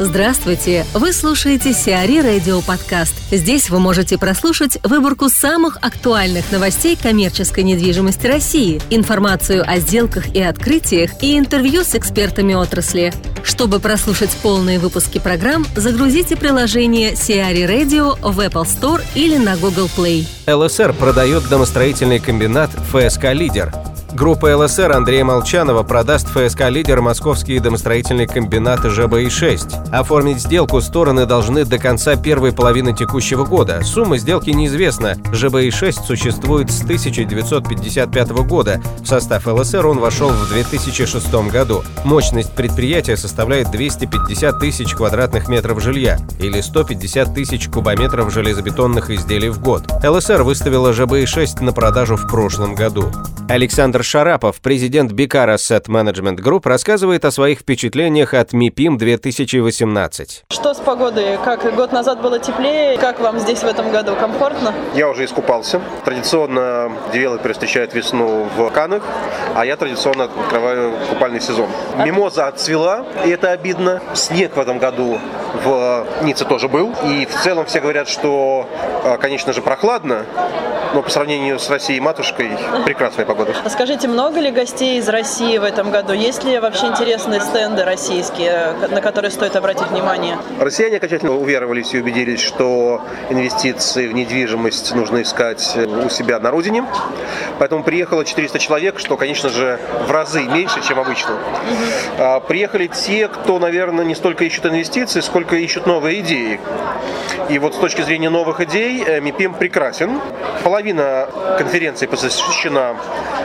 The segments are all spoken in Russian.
Здравствуйте! Вы слушаете Сиари Радио Подкаст. Здесь вы можете прослушать выборку самых актуальных новостей коммерческой недвижимости России, информацию о сделках и открытиях и интервью с экспертами отрасли. Чтобы прослушать полные выпуски программ, загрузите приложение Сиари Radio в Apple Store или на Google Play. ЛСР продает домостроительный комбинат ФСК «Лидер». Группа ЛСР Андрея Молчанова продаст ФСК «Лидер» московские домостроительные комбинаты ЖБИ-6. Оформить сделку стороны должны до конца первой половины текущего года. Сумма сделки неизвестна. ЖБИ-6 существует с 1955 года. В состав ЛСР он вошел в 2006 году. Мощность предприятия составляет 250 тысяч квадратных метров жилья или 150 тысяч кубометров железобетонных изделий в год. ЛСР выставила ЖБИ-6 на продажу в прошлом году. Александр Шарапов, президент Бикара Asset Management Group, рассказывает о своих впечатлениях от МИПИМ 2018. Что с погодой? Как год назад было теплее? Как вам здесь в этом году? Комфортно? Я уже искупался. Традиционно девелоперы встречают весну в Канах, а я традиционно открываю купальный сезон. Мимоза отцвела, и это обидно. Снег в этом году в Ницце тоже был. И в целом все говорят, что, а, конечно же, прохладно, но по сравнению с Россией матушкой прекрасная погода. А скажите, много ли гостей из России в этом году? Есть ли вообще интересные стенды российские, на которые стоит обратить внимание? Россияне окончательно уверовались и убедились, что инвестиции в недвижимость нужно искать у себя на родине. Поэтому приехало 400 человек, что, конечно же, в разы меньше, чем обычно. Угу. Приехали те, кто, наверное, не столько ищут инвестиции, сколько ищут новые идеи. И вот с точки зрения новых идей э, МИПИМ прекрасен. Половина конференции посвящена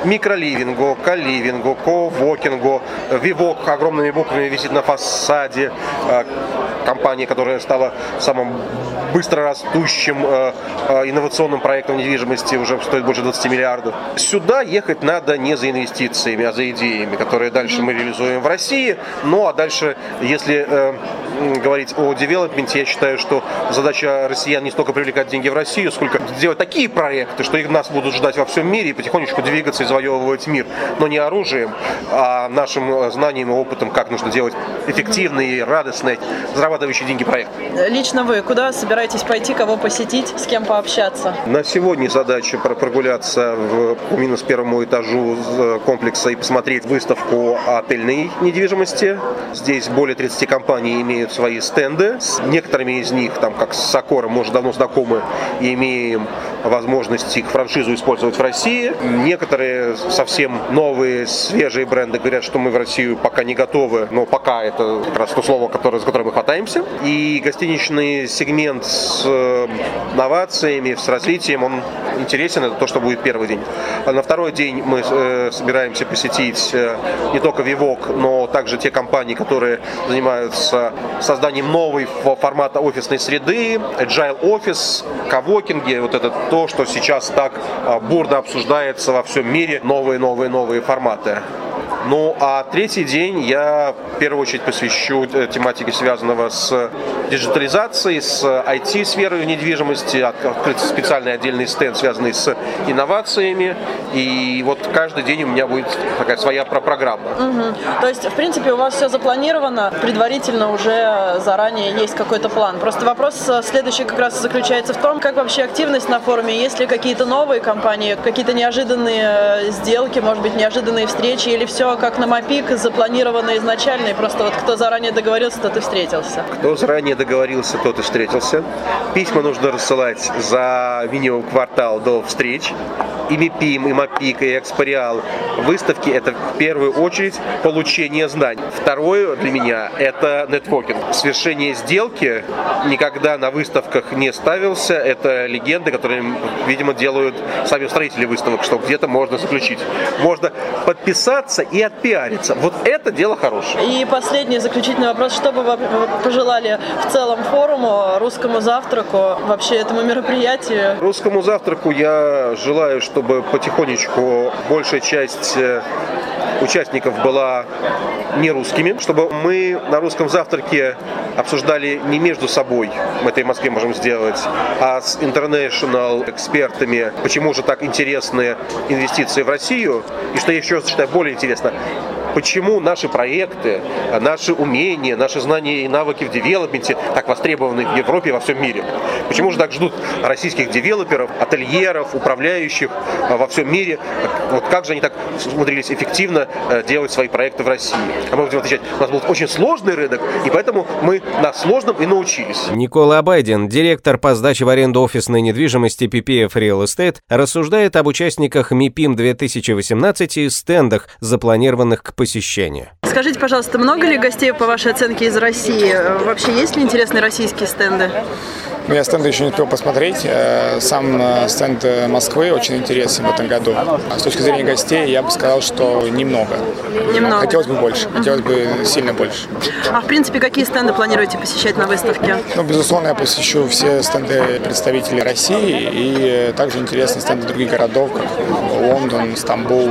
микроливингу, каливингу, ковокингу. Вивок огромными буквами висит на фасаде. Э, компания, которая стала самым быстро растущим э, э, инновационным проектом недвижимости, уже стоит больше 20 миллиардов. Сюда ехать надо не за инвестициями, а за идеями, которые дальше мы реализуем в России. Ну а дальше, если говорить о девелопменте, я считаю, что задача россиян не столько привлекать деньги в Россию, сколько сделать такие проекты, что их нас будут ждать во всем мире и потихонечку двигаться и завоевывать мир. Но не оружием, а нашим знанием и опытом, как нужно делать эффективный, радостный, зарабатывающий деньги проект. Лично вы куда собираетесь пойти, кого посетить, с кем пообщаться? На сегодня задача прогуляться в, по минус первому этажу комплекса и посмотреть выставку отельной недвижимости. Здесь более 30 компаний имеют имеют свои стенды. С некоторыми из них, там, как с Сокором, мы уже давно знакомы и имеем возможность их франшизу использовать в России. Некоторые совсем новые, свежие бренды говорят, что мы в Россию пока не готовы, но пока это как раз то слово, которое, за которое мы хватаемся. И гостиничный сегмент с э, новациями, с развитием, он интересен, это то, что будет первый день. А на второй день мы э, собираемся посетить э, не только Вивок, но также те компании, которые занимаются созданием новой формата офисной среды, agile office, кавокинги, вот это то, что сейчас так а, бурно обсуждается во всем мире, новые, новые, новые форматы. Ну а третий день я в первую очередь посвящу э, тематике, связанного с диджитализацией, с IT-сферой недвижимости, открыть специальный отдельный стенд, связанный с инновациями. И вот каждый день у меня будет такая своя программа. Угу. То есть, в принципе, у вас все запланировано, предварительно уже заранее есть какой-то план. Просто вопрос э, следующий как раз заключается в том, как вообще активность на форуме, есть ли какие-то новые компании, какие-то неожиданные э, сделки, может быть, неожиданные встречи, или все как на МАПИК, запланировано изначально, и просто вот кто заранее договорился, тот и встретился? Кто заранее договорился, тот и встретился. Письма нужно рассылать за минимум квартал до встреч и МИПИМ, и МАПИК, и Экспориал. Выставки – это в первую очередь получение знаний. Второе для меня – это нетворкинг. Свершение сделки никогда на выставках не ставился. Это легенды, которые, видимо, делают сами строители выставок, что где-то можно заключить. Можно подписаться и отпиариться. Вот это дело хорошее. И последний заключительный вопрос. Что бы вы пожелали в целом форуму, русскому завтраку, вообще этому мероприятию? Русскому завтраку я желаю, что чтобы потихонечку большая часть э, участников была не русскими, чтобы мы на русском завтраке обсуждали не между собой, мы это и в Москве можем сделать, а с international экспертами, почему же так интересны инвестиции в Россию, и что еще считаю более интересно, почему наши проекты, наши умения, наши знания и навыки в девелопменте так востребованы в Европе и во всем мире. Почему же так ждут российских девелоперов, ательеров, управляющих во всем мире? Вот как же они так умудрились эффективно делать свои проекты в России? А мы будем отвечать, у нас был очень сложный рынок, и поэтому мы на сложном и научились. Никола Байден, директор по сдаче в аренду офисной недвижимости PPF Real Estate, рассуждает об участниках МИПИМ 2018 и стендах, запланированных к посещению. Скажите, пожалуйста, много ли гостей, по вашей оценке, из России? Вообще есть ли интересные российские стенды? Ну, я стенды еще не успел посмотреть. Э, сам э, стенд э, Москвы очень интересен в этом году. С точки зрения гостей, я бы сказал, что немного. Немного. Хотелось бы больше. Хотелось бы сильно больше. А в принципе, какие стенды планируете посещать на выставке? Ну, безусловно, я посещу все стенды представителей России и также интересные стенды других городов, как Лондон, Стамбул,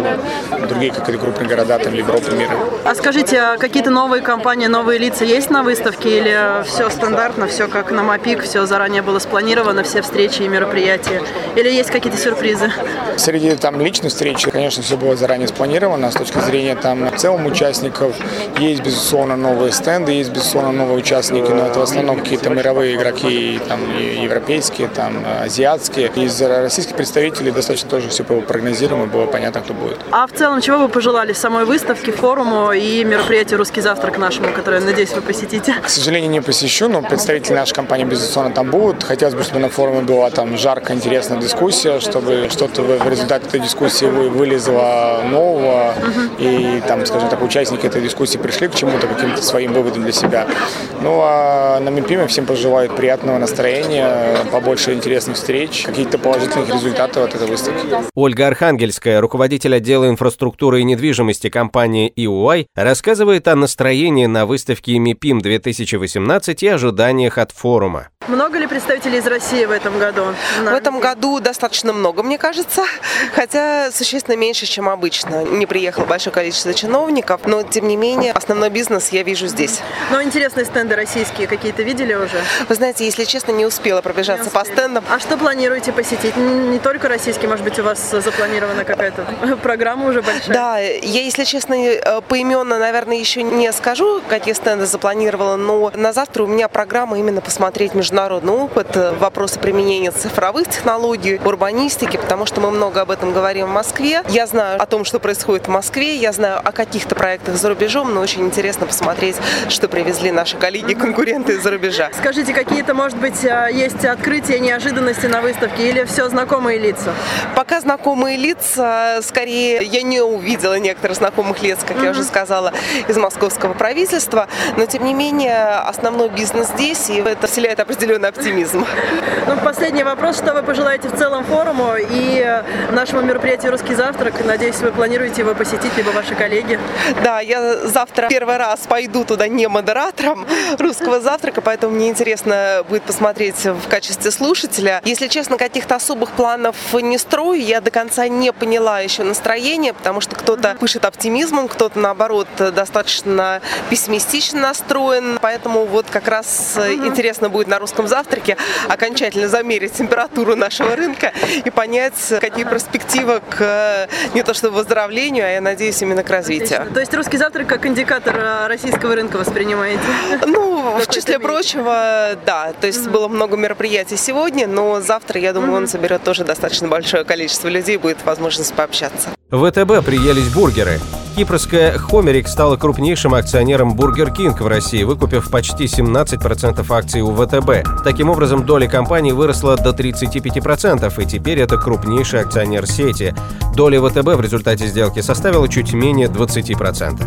другие какие-то крупные города там Европы, мира. А скажите, а какие-то новые компании, новые лица есть на выставке или все стандартно, все как на МАПИК, все заранее заранее было спланировано, все встречи и мероприятия? Или есть какие-то сюрпризы? Среди там личных встреч, конечно, все было заранее спланировано. С точки зрения там в целом участников есть, безусловно, новые стенды, есть, безусловно, новые участники, но это в основном какие-то мировые игроки, там, европейские, там, азиатские. Из российских представителей достаточно тоже все было прогнозируемо, было понятно, кто будет. А в целом, чего вы пожелали самой выставке, форуму и мероприятию «Русский завтрак» нашему, которое, надеюсь, вы посетите? К сожалению, не посещу, но представители нашей компании, безусловно, там будут будут. Хотелось бы, чтобы на форуме была там жаркая, интересная дискуссия, чтобы что-то в результате этой дискуссии вылезло нового, и там, скажем так, участники этой дискуссии пришли к чему-то, каким-то своим выводам для себя. Ну а на МИПИМе всем пожелаю приятного настроения, побольше интересных встреч, каких-то положительных результатов от этой выставки. Ольга Архангельская, руководитель отдела инфраструктуры и недвижимости компании EY, рассказывает о настроении на выставке МИПИМ 2018 и ожиданиях от форума. Много ли представителей из России в этом году? В этом году достаточно много, мне кажется, хотя существенно меньше, чем обычно. Не приехало большое количество чиновников, но тем не менее основной бизнес я вижу здесь. Но интересные стенды российские какие-то видели уже? Вы знаете, если честно, не успела пробежаться не по стендам. А что планируете посетить? Не только российский, может быть, у вас запланирована какая-то программа уже большая? Да, я, если честно, э, поименно, наверное, еще не скажу, какие стенды запланировала, но на завтра у меня программа именно посмотреть международные международный опыт, э, вопросы применения цифровых технологий, урбанистики, потому что мы много об этом говорим в Москве. Я знаю о том, что происходит в Москве, я знаю о каких-то проектах за рубежом, но очень интересно посмотреть, что привезли наши коллеги, конкуренты из-за рубежа. Скажите, какие-то, может быть, э, есть открытия, неожиданности на выставке или все знакомые лица? Пока знакомые лица, скорее, я не увидела некоторых знакомых лиц, как mm-hmm. я уже сказала, из московского правительства, но тем не менее основной бизнес здесь, и это вселяет определенные определенный оптимизм. Ну, последний вопрос. Что вы пожелаете в целом форуму и нашему мероприятию «Русский завтрак»? Надеюсь, вы планируете его посетить, либо ваши коллеги? Да, я завтра первый раз пойду туда не модератором «Русского завтрака», поэтому мне интересно будет посмотреть в качестве слушателя. Если честно, каких-то особых планов не строю. Я до конца не поняла еще настроение, потому что кто-то пышет оптимизмом, кто-то, наоборот, достаточно пессимистично настроен. Поэтому вот как раз интересно будет на «Русском русском завтраке окончательно замерить температуру нашего рынка и понять, какие перспективы к э, не то что выздоровлению, а я надеюсь именно к развитию. То есть русский завтрак как индикатор э, российского рынка воспринимаете? Ну, в числе прочего, да. То есть было много мероприятий сегодня, но завтра, я думаю, он соберет тоже достаточно большое количество людей, будет возможность пообщаться. ВТБ приелись бургеры. Кипрская Xomeric стала крупнейшим акционером Burger King в России, выкупив почти 17% акций у ВТБ. Таким образом, доля компании выросла до 35%, и теперь это крупнейший акционер сети. Доля ВТБ в результате сделки составила чуть менее 20%.